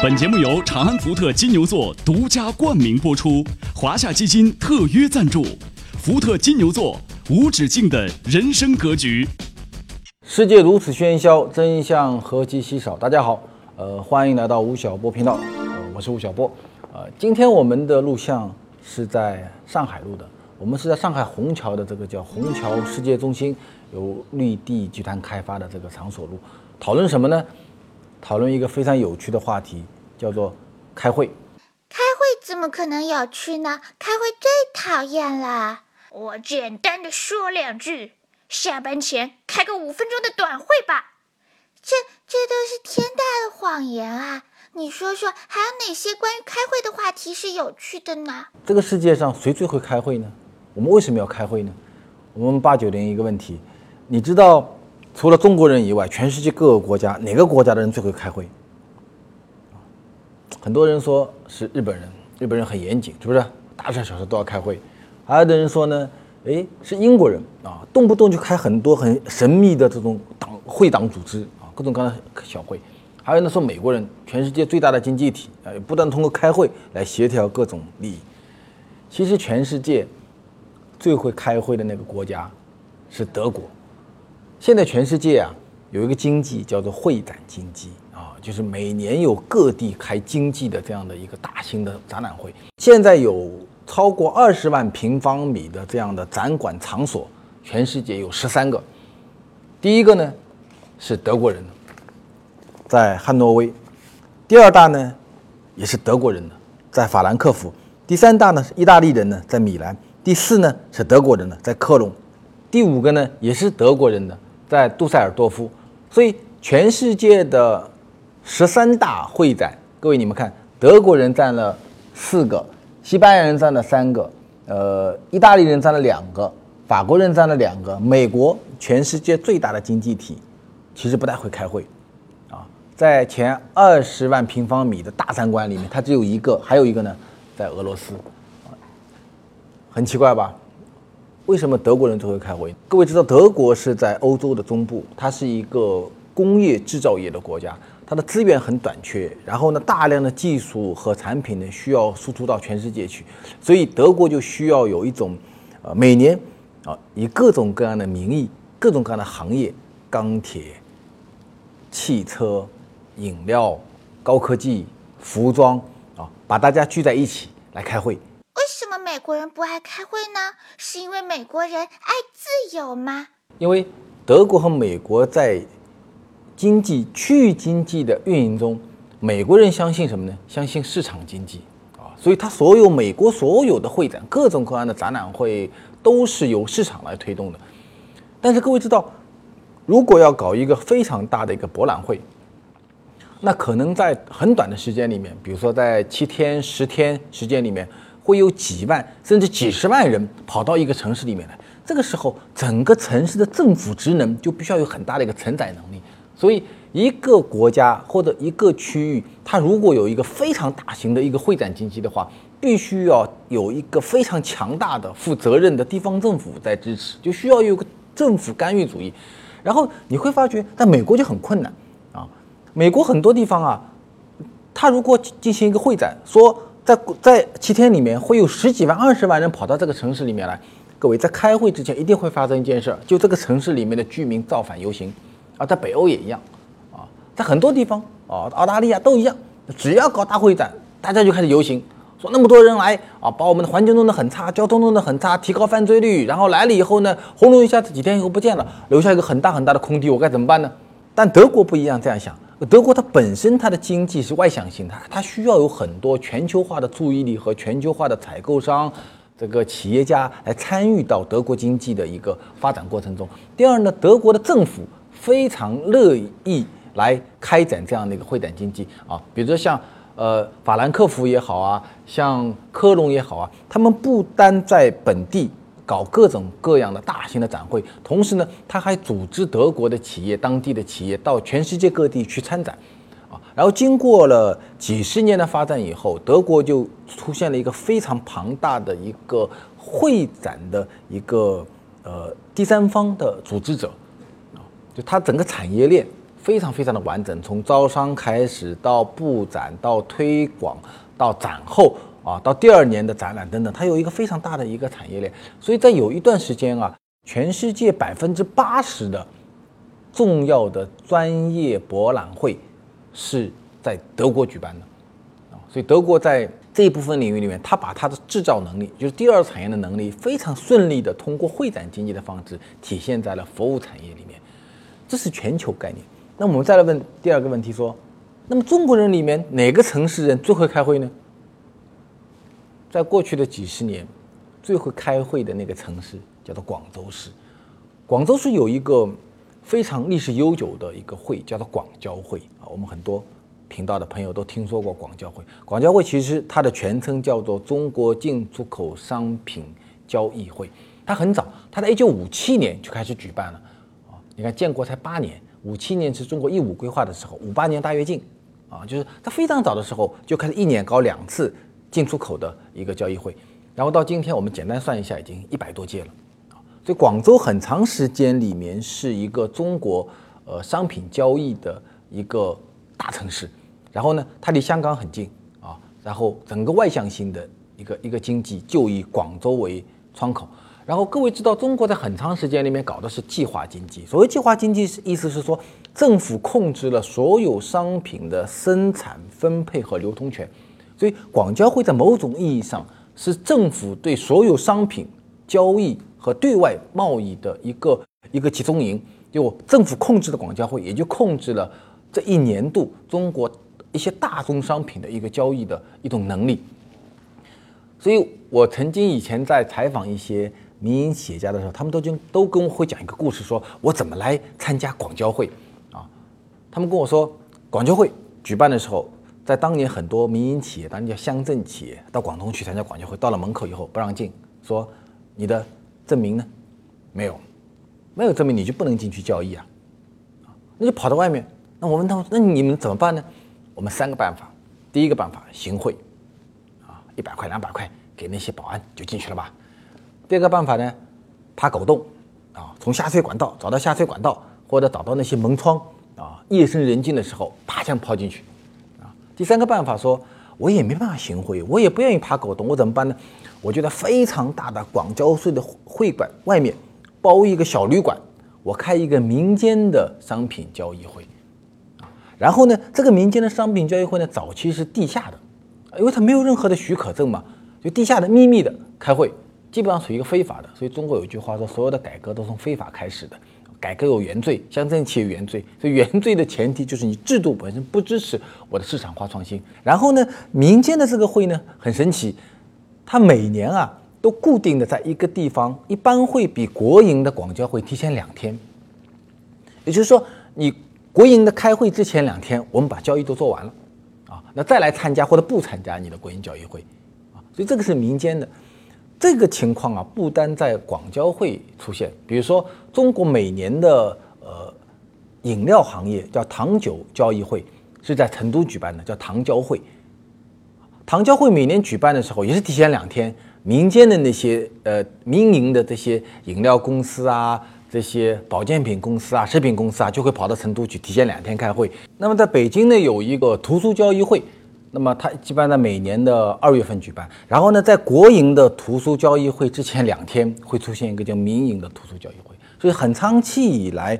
本节目由长安福特金牛座独家冠名播出，华夏基金特约赞助。福特金牛座，无止境的人生格局。世界如此喧嚣，真相何其稀少。大家好，呃，欢迎来到吴晓波频道，呃，我是吴晓波。呃，今天我们的录像是在上海录的，我们是在上海虹桥的这个叫虹桥世界中心，由绿地集团开发的这个场所录。讨论什么呢？讨论一个非常有趣的话题，叫做开会。开会怎么可能有趣呢？开会最讨厌了。我简单的说两句，下班前开个五分钟的短会吧。这这都是天大的谎言啊！你说说，还有哪些关于开会的话题是有趣的呢？这个世界上谁最会开会呢？我们为什么要开会呢？我们八九零一个问题，你知道？除了中国人以外，全世界各个国家哪个国家的人最会开会？很多人说是日本人，日本人很严谨，是不是？大事小事都要开会。还有的人说呢，诶，是英国人啊，动不动就开很多很神秘的这种党会党组织啊，各种各样的小会。还有人说美国人，全世界最大的经济体啊，不断通过开会来协调各种利益。其实全世界最会开会的那个国家是德国。现在全世界啊，有一个经济叫做会展经济啊，就是每年有各地开经济的这样的一个大型的展览会。现在有超过二十万平方米的这样的展馆场所，全世界有十三个。第一个呢是德国人，在汉诺威；第二大呢也是德国人。的，在法兰克福；第三大呢是意大利人呢，在米兰；第四呢是德国人的，在科隆；第五个呢也是德国人的。在杜塞尔多夫，所以全世界的十三大会展，各位你们看，德国人占了四个，西班牙人占了三个，呃，意大利人占了两个，法国人占了两个，美国全世界最大的经济体，其实不太会开会，啊，在前二十万平方米的大展馆里面，它只有一个，还有一个呢，在俄罗斯，很奇怪吧？为什么德国人最会开会？各位知道，德国是在欧洲的中部，它是一个工业制造业的国家，它的资源很短缺，然后呢，大量的技术和产品呢需要输出到全世界去，所以德国就需要有一种，呃，每年啊，以各种各样的名义、各种各样的行业，钢铁、汽车、饮料、高科技、服装啊，把大家聚在一起来开会。为什么美国人不爱开会呢，是因为美国人爱自由吗？因为德国和美国在经济区域经济的运营中，美国人相信什么呢？相信市场经济啊，所以他所有美国所有的会展，各种各样的展览会都是由市场来推动的。但是各位知道，如果要搞一个非常大的一个博览会，那可能在很短的时间里面，比如说在七天、十天时间里面。会有几万甚至几十万人跑到一个城市里面来，这个时候整个城市的政府职能就必须要有很大的一个承载能力。所以，一个国家或者一个区域，它如果有一个非常大型的一个会展经济的话，必须要有一个非常强大的负责任的地方政府在支持，就需要有个政府干预主义。然后你会发觉，在美国就很困难啊，美国很多地方啊，它如果进行一个会展，说。在在七天里面会有十几万、二十万人跑到这个城市里面来。各位在开会之前一定会发生一件事儿，就这个城市里面的居民造反游行，啊，在北欧也一样，啊，在很多地方啊，澳大利亚都一样。只要搞大会展，大家就开始游行，说那么多人来啊，把我们的环境弄得很差，交通弄得很差，提高犯罪率。然后来了以后呢，轰隆一下子几天以后不见了，留下一个很大很大的空地，我该怎么办呢？但德国不一样，这样想。德国它本身它的经济是外向型，它它需要有很多全球化的注意力和全球化的采购商，这个企业家来参与到德国经济的一个发展过程中。第二呢，德国的政府非常乐意来开展这样的一个会展经济啊，比如说像呃法兰克福也好啊，像科隆也好啊，他们不单在本地搞各种各样的大型的展会，同时呢，他还组织德国的企业、当地的企业到全世界各地去参展，啊，然后经过了几十年的发展以后，德国就出现了一个非常庞大的一个会展的一个呃第三方的组织者，就它整个产业链非常非常的完整，从招商开始到布展到推广到展后。啊，到第二年的展览等等，它有一个非常大的一个产业链，所以在有一段时间啊，全世界百分之八十的重要的专业博览会是在德国举办的啊，所以德国在这一部分领域里面，它把它的制造能力，就是第二产业的能力，非常顺利的通过会展经济的方式体现在了服务产业里面，这是全球概念。那我们再来问第二个问题，说，那么中国人里面哪个城市人最会开会呢？在过去的几十年，最会开会的那个城市叫做广州市。广州市有一个非常历史悠久的一个会，叫做广交会啊。我们很多频道的朋友都听说过广交会。广交会其实它的全称叫做中国进出口商品交易会。它很早，它在一九五七年就开始举办了。你看，建国才八年，五七年是中国一五规划的时候，五八年大跃进啊，就是它非常早的时候就开始一年搞两次。进出口的一个交易会，然后到今天我们简单算一下，已经一百多届了啊！所以广州很长时间里面是一个中国呃商品交易的一个大城市，然后呢，它离香港很近啊，然后整个外向性的一个一个经济就以广州为窗口。然后各位知道，中国在很长时间里面搞的是计划经济。所谓计划经济，意思是说政府控制了所有商品的生产、分配和流通权。所以，广交会在某种意义上是政府对所有商品交易和对外贸易的一个一个集中营。就政府控制的广交会，也就控制了这一年度中国一些大宗商品的一个交易的一种能力。所以我曾经以前在采访一些民营企业家的时候，他们都就都跟我会讲一个故事，说我怎么来参加广交会啊？他们跟我说，广交会举办的时候。在当年，很多民营企业，当年叫乡镇企业，到广东去参加广交会，到了门口以后不让进，说你的证明呢？没有，没有证明你就不能进去交易啊，那就跑到外面。那我问他们，那你们怎么办呢？我们三个办法。第一个办法，行贿，啊，一百块、两百块给那些保安就进去了吧。第二个办法呢，爬狗洞，啊，从下水管道找到下水管道，或者找到那些门窗，啊，夜深人静的时候，爬墙跑进去。啊第三个办法说，我也没办法行贿，我也不愿意爬狗洞，我怎么办呢？我就在非常大的广交会的会馆外面包一个小旅馆，我开一个民间的商品交易会，啊，然后呢，这个民间的商品交易会呢，早期是地下的，因为它没有任何的许可证嘛，就地下的秘密的开会，基本上属于一个非法的。所以中国有一句话说，所有的改革都从非法开始的。改革有原罪，乡镇企业有原罪，所以原罪的前提就是你制度本身不支持我的市场化创新。然后呢，民间的这个会呢很神奇，它每年啊都固定的在一个地方，一般会比国营的广交会提前两天。也就是说，你国营的开会之前两天，我们把交易都做完了，啊，那再来参加或者不参加你的国营交易会，啊，所以这个是民间的。这个情况啊，不单在广交会出现，比如说中国每年的呃饮料行业叫糖酒交易会，是在成都举办的，叫糖交会。糖交会每年举办的时候，也是提前两天，民间的那些呃民营的这些饮料公司啊，这些保健品公司啊，食品公司啊，就会跑到成都去提前两天开会。那么在北京呢，有一个图书交易会。那么它一般在每年的二月份举办，然后呢，在国营的图书交易会之前两天会出现一个叫民营的图书交易会，所以很长期以来，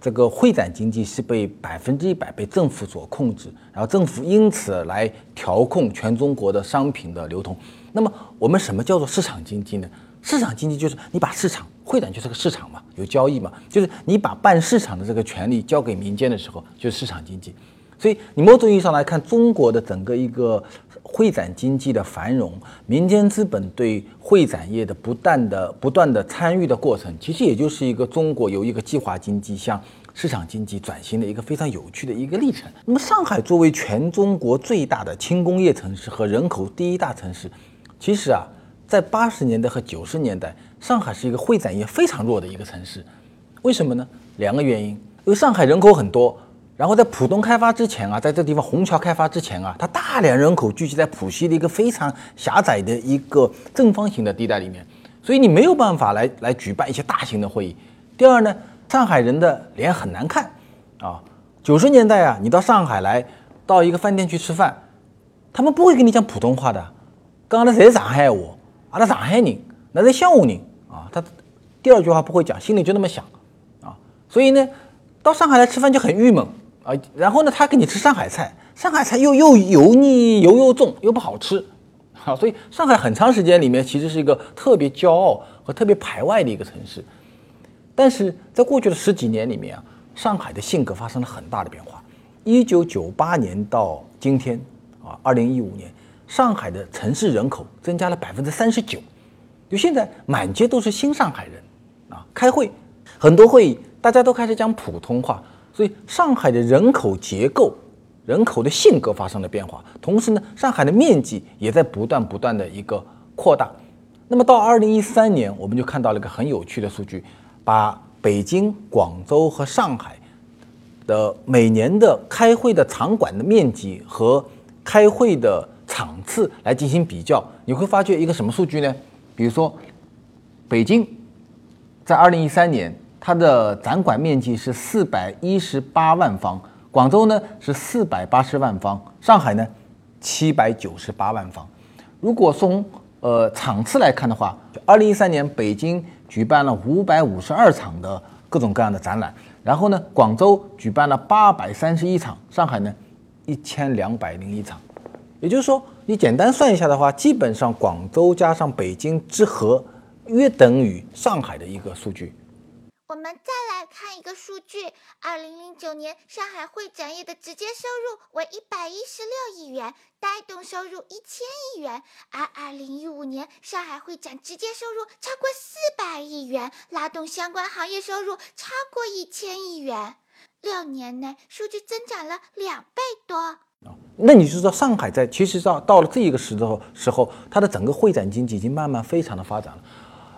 这个会展经济是被百分之一百被政府所控制，然后政府因此来调控全中国的商品的流通。那么我们什么叫做市场经济呢？市场经济就是你把市场会展就是个市场嘛，有交易嘛，就是你把办市场的这个权利交给民间的时候，就是市场经济。所以，你某种意义上来看，中国的整个一个会展经济的繁荣，民间资本对会展业的不断的、不断的参与的过程，其实也就是一个中国由一个计划经济向市场经济转型的一个非常有趣的一个历程。那么，上海作为全中国最大的轻工业城市和人口第一大城市，其实啊，在八十年代和九十年代，上海是一个会展业非常弱的一个城市。为什么呢？两个原因，因为上海人口很多，然后在浦东开发之前啊，在这地方虹桥开发之前啊，它大量人口聚集在浦西的一个非常狭窄的一个正方形的地带里面，所以你没有办法来来举办一些大型的会议。第二呢，上海人的脸很难看啊。九十年代啊，你到上海来，到一个饭店去吃饭，他们不会跟你讲普通话的，刚刚才上海话，阿拉上海人，那是乡下人啊，他第二句话不会讲，心里就那么想。啊所以呢，到上海来吃饭就很郁闷啊。然后呢，他给你吃上海菜，上海菜又又油腻，油又重，又不好吃，啊。所以上海很长时间里面其实是一个特别骄傲和特别排外的一个城市。但是在过去的十几年里面啊，上海的性格发生了很大的变化。一九九八年到今天啊，二零一五年，上海的城市人口增加了百分之三十九，就现在满街都是新上海人啊，开会很多会议。大家都开始讲普通话，所以上海的人口结构、人口的性格发生了变化。同时呢，上海的面积也在不断不断的一个扩大。那么到二零一三年，我们就看到了一个很有趣的数据，把北京、广州和上海的每年的开会的场馆的面积和开会的场次来进行比较，你会发觉一个什么数据呢？比如说，北京在二零一三年。它的展馆面积是四百一十八万方，广州呢是四百八十万方，上海呢七百九十八万方。如果从呃场次来看的话，二零一三年北京举办了五百五十二场的各种各样的展览，然后呢广州举办了八百三十一场，上海呢一千两百零一场。也就是说，你简单算一下的话，基本上广州加上北京之和，约等于上海的一个数据。我们再来看一个数据：二零零九年上海会展业的直接收入为一百一十六亿元，带动收入一千亿元；而二零一五年上海会展直接收入超过四百亿元，拉动相关行业收入超过一千亿元。六年内数据增长了两倍多那你就知道上海在其实到到了这一个时候时候，它的整个会展经济已经慢慢非常的发展了。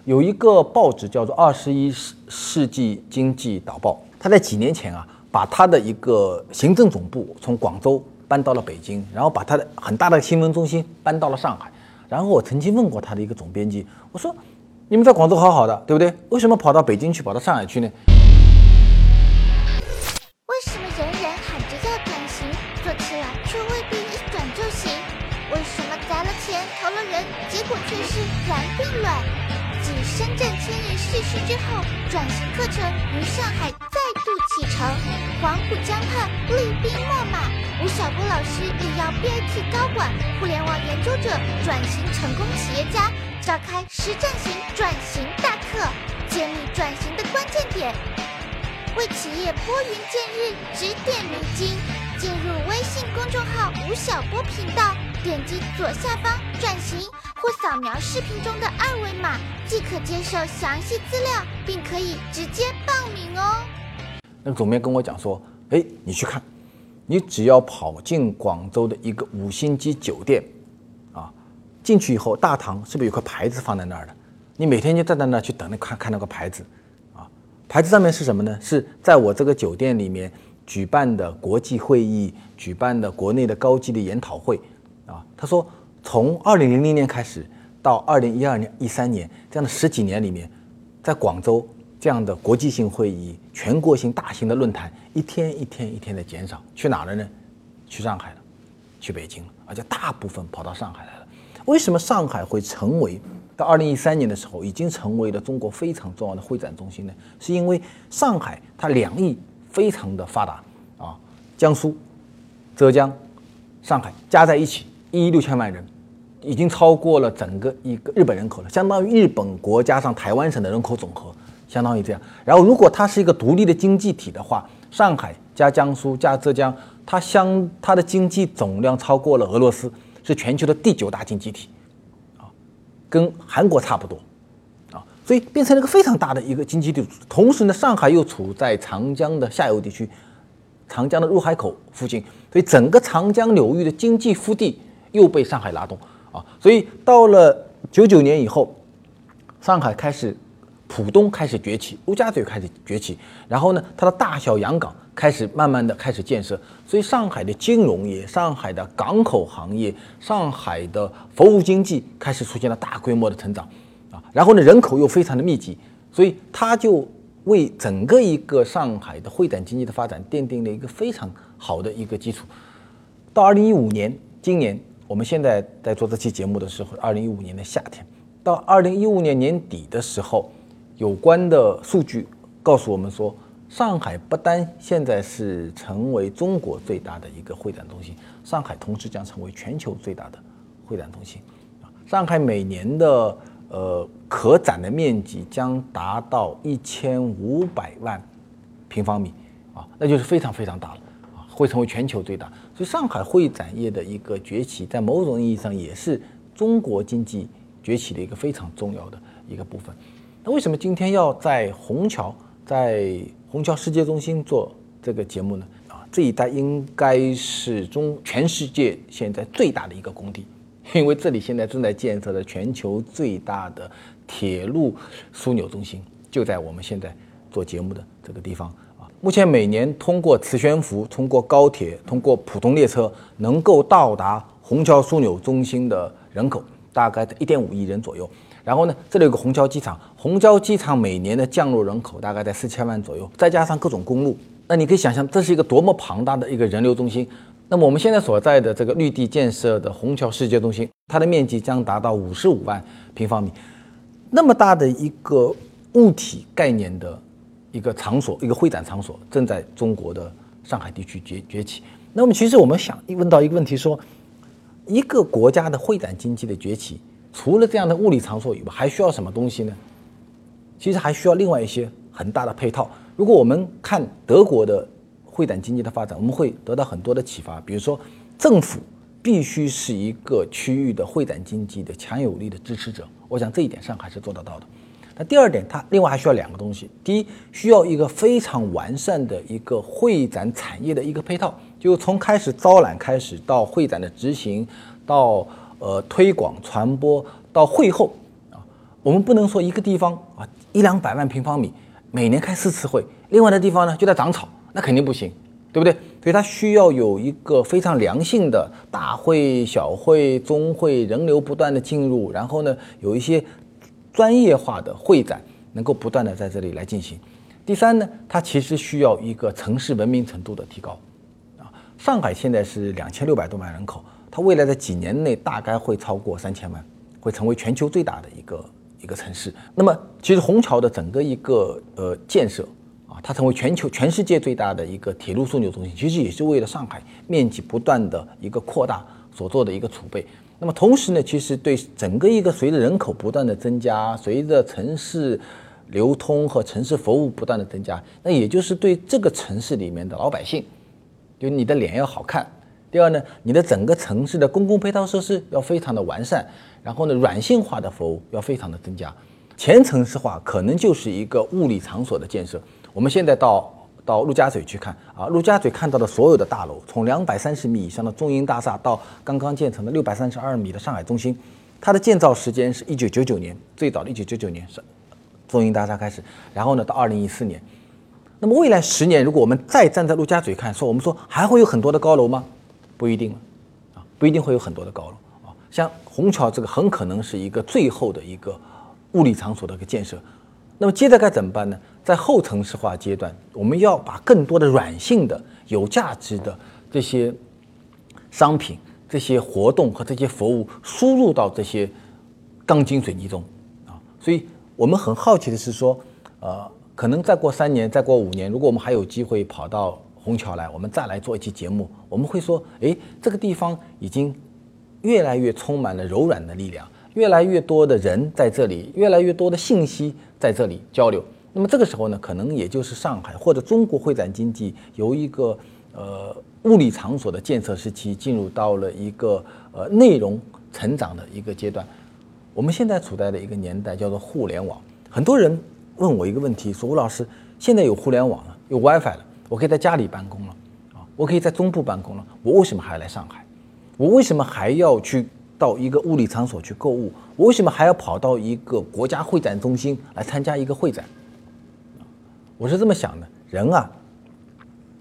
有一个报纸叫做《二十一世世纪经济导报》，他在几年前啊，把他的一个行政总部从广州搬到了北京，然后把他的很大的新闻中心搬到了上海。然后我曾经问过他的一个总编辑，我说：“你们在广州好好的，对不对？为什么跑到北京去，跑到上海去呢？”之后，转型课程于上海再度启程。黄浦江畔厉兵秣马，吴晓波老师也要 BAT 高管、互联网研究者、转型成功企业家召开实战型转型大课，揭秘转型的关键点，为企业拨云见日指点迷津。进入微信公众号吴晓波频道，点击左下方转型。或扫描视频中的二维码，即可接受详细资料，并可以直接报名哦。那个总编跟我讲说：“哎，你去看，你只要跑进广州的一个五星级酒店，啊，进去以后大堂是不是有块牌子放在那儿的？你每天就站在那儿去等那看看那个牌子，啊，牌子上面是什么呢？是在我这个酒店里面举办的国际会议，举办的国内的高级的研讨会，啊，他说。”从二零零零年开始到二零一二年、一三年这样的十几年里面，在广州这样的国际性会议、全国性大型的论坛，一天一天一天的减少，去哪了呢？去上海了，去北京了，而且大部分跑到上海来了。为什么上海会成为到二零一三年的时候已经成为了中国非常重要的会展中心呢？是因为上海它两翼非常的发达啊，江苏、浙江、上海加在一起一亿六千万人。已经超过了整个一个日本人口了，相当于日本国加上台湾省的人口总和，相当于这样。然后，如果它是一个独立的经济体的话，上海加江苏加浙江，它相它的经济总量超过了俄罗斯，是全球的第九大经济体，啊，跟韩国差不多，啊，所以变成了一个非常大的一个经济体。同时呢，上海又处在长江的下游地区，长江的入海口附近，所以整个长江流域的经济腹地又被上海拉动。啊，所以到了九九年以后，上海开始，浦东开始崛起，陆家嘴开始崛起，然后呢，它的大小洋港开始慢慢的开始建设，所以上海的金融业、上海的港口行业、上海的服务经济开始出现了大规模的成长，啊，然后呢，人口又非常的密集，所以它就为整个一个上海的会展经济的发展奠定了一个非常好的一个基础。到二零一五年，今年我们现在在做这期节目的时候，二零一五年的夏天，到二零一五年年底的时候，有关的数据告诉我们说，上海不单现在是成为中国最大的一个会展中心，上海同时将成为全球最大的会展中心。啊，上海每年的呃可展的面积将达到一千五百万平方米，啊，那就是非常非常大了。啊会成为全球最大，就上海会展业的一个崛起，在某种意义上也是中国经济崛起的一个非常重要的一个部分。那为什么今天要在虹桥，在虹桥世界中心做这个节目呢？啊，这一带应该是中全世界现在最大的一个工地，因为这里现在正在建设的全球最大的铁路枢纽中心，就在我们现在做节目的这个地方。目前每年通过磁悬浮、通过高铁、通过普通列车，能够到达虹桥枢纽中心的人口大概在一点五亿人左右。然后呢，这里有个虹桥机场，虹桥机场每年的降落人口大概在四千万左右，再加上各种公路，那你可以想象这是一个多么庞大的一个人流中心。那么我们现在所在的这个绿地建设的虹桥世界中心，它的面积将达到五十五万平方米，那么大的一个物体概念的。一个场所，一个会展场所正在中国的上海地区崛崛起。那么，其实我们想问到一个问题：说一个国家的会展经济的崛起，除了这样的物理场所以外，还需要什么东西呢？其实还需要另外一些很大的配套。如果我们看德国的会展经济的发展，我们会得到很多的启发。比如说，政府必须是一个区域的会展经济的强有力的支持者。我想这一点上海是做得到的。那第二点，它另外还需要两个东西。第一，需要一个非常完善的一个会展产业的一个配套，就从开始招揽开始，到会展的执行，到呃推广传播，到会后啊，我们不能说一个地方啊一两百万平方米，每年开四次会，另外的地方呢就在长草，那肯定不行，对不对？所以它需要有一个非常良性的大会、小会、中会，人流不断的进入，然后呢有一些。专业化的会展能够不断的在这里来进行。第三呢，它其实需要一个城市文明程度的提高。啊，上海现在是两千六百多万人口，它未来的几年内大概会超过三千万，会成为全球最大的一个一个城市。那么，其实虹桥的整个一个呃建设啊，它成为全球全世界最大的一个铁路枢纽中心，其实也是为了上海面积不断的一个扩大所做的一个储备。那么同时呢，其实对整个一个随着人口不断的增加，随着城市流通和城市服务不断的增加，那也就是对这个城市里面的老百姓，就你的脸要好看。第二呢，你的整个城市的公共配套设施要非常的完善，然后呢，软性化的服务要非常的增加。前城市化可能就是一个物理场所的建设。我们现在到。到陆家嘴去看啊，陆家嘴看到的所有的大楼，从两百三十米以上的中银大厦到刚刚建成的六百三十二米的上海中心，它的建造时间是一九九九年，最早的一九九九年是中银大厦开始，然后呢到二零一四年，那么未来十年，如果我们再站在陆家嘴看，说我们说还会有很多的高楼吗？不一定啊，不一定会有很多的高楼啊，像虹桥这个很可能是一个最后的一个物理场所的一个建设。那么接着该怎么办呢？在后城市化阶段，我们要把更多的软性的、有价值的这些商品、这些活动和这些服务输入到这些钢筋水泥中啊。所以我们很好奇的是说，呃，可能再过三年、再过五年，如果我们还有机会跑到虹桥来，我们再来做一期节目，我们会说，哎，这个地方已经越来越充满了柔软的力量。越来越多的人在这里，越来越多的信息在这里交流。那么这个时候呢，可能也就是上海或者中国会展经济由一个呃物理场所的建设时期，进入到了一个呃内容成长的一个阶段。我们现在处在的一个年代叫做互联网。很多人问我一个问题，说吴老师，现在有互联网了，有 WiFi 了，我可以在家里办公了，啊，我可以在中部办公了，我为什么还要来上海？我为什么还要去？到一个物理场所去购物？我为什么还要跑到一个国家会展中心来参加一个会展？我是这么想的，人啊，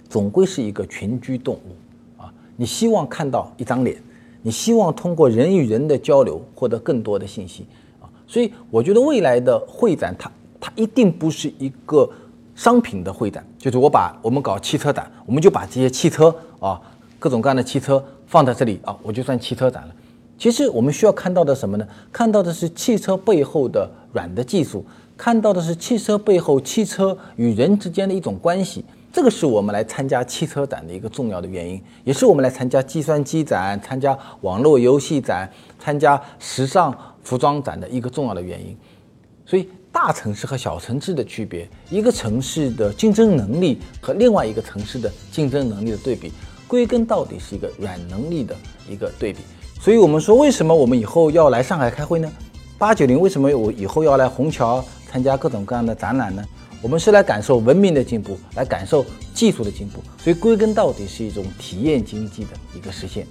总归是一个群居动物啊。你希望看到一张脸，你希望通过人与人的交流获得更多的信息啊。所以我觉得未来的会展，它它一定不是一个商品的会展，就是我把我们搞汽车展，我们就把这些汽车啊，各种各样的汽车放在这里啊，我就算汽车展了。其实我们需要看到的什么呢？看到的是汽车背后的软的技术。看到的是汽车背后汽车与人之间的一种关系，这个是我们来参加汽车展的一个重要的原因，也是我们来参加计算机展、参加网络游戏展、参加时尚服装展的一个重要的原因。所以，大城市和小城市的区别，一个城市的竞争能力和另外一个城市的竞争能力的对比，归根到底是一个软能力的一个对比。所以我们说，为什么我们以后要来上海开会呢？八九零为什么我以后要来虹桥？参加各种各样的展览呢，我们是来感受文明的进步，来感受技术的进步，所以归根到底是一种体验经济的一个实现。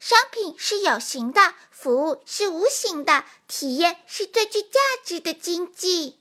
商品是有形的，服务是无形的，体验是最具价值的经济。